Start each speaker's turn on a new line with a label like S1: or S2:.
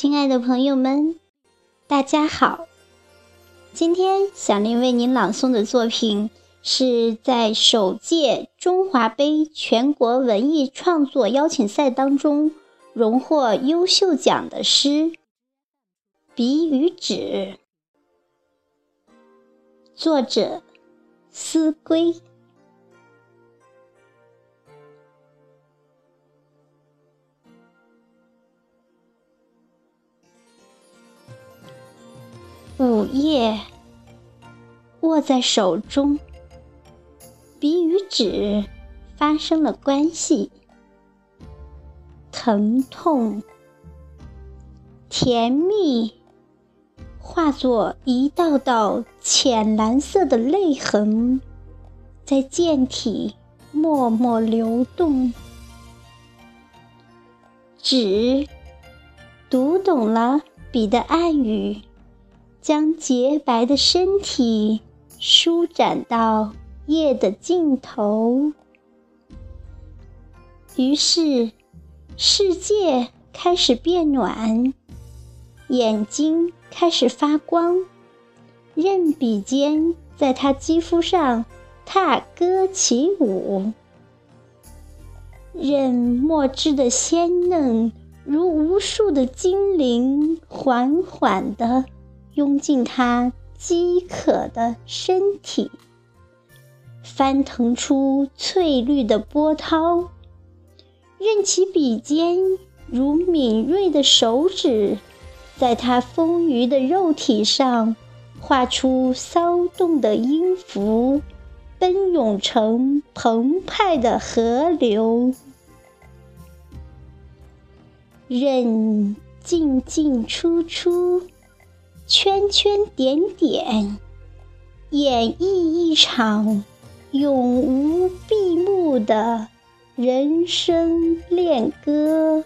S1: 亲爱的朋友们，大家好！今天小林为您朗诵的作品是在首届中华杯全国文艺创作邀请赛当中荣获优秀奖的诗《笔与纸》，作者思归。午夜，握在手中，笔与纸发生了关系，疼痛、甜蜜，化作一道道浅蓝色的泪痕，在剑体默默流动。纸读懂了笔的暗语。将洁白的身体舒展到夜的尽头，于是世界开始变暖，眼睛开始发光，任笔尖在他肌肤上踏歌起舞，任墨汁的鲜嫩如无数的精灵缓缓地。拥进他饥渴的身体，翻腾出翠绿的波涛，任其笔尖如敏锐的手指，在他丰腴的肉体上画出骚动的音符，奔涌成澎湃的河流，任进进出出。圈圈点点，演绎一场永无闭幕的人生恋歌。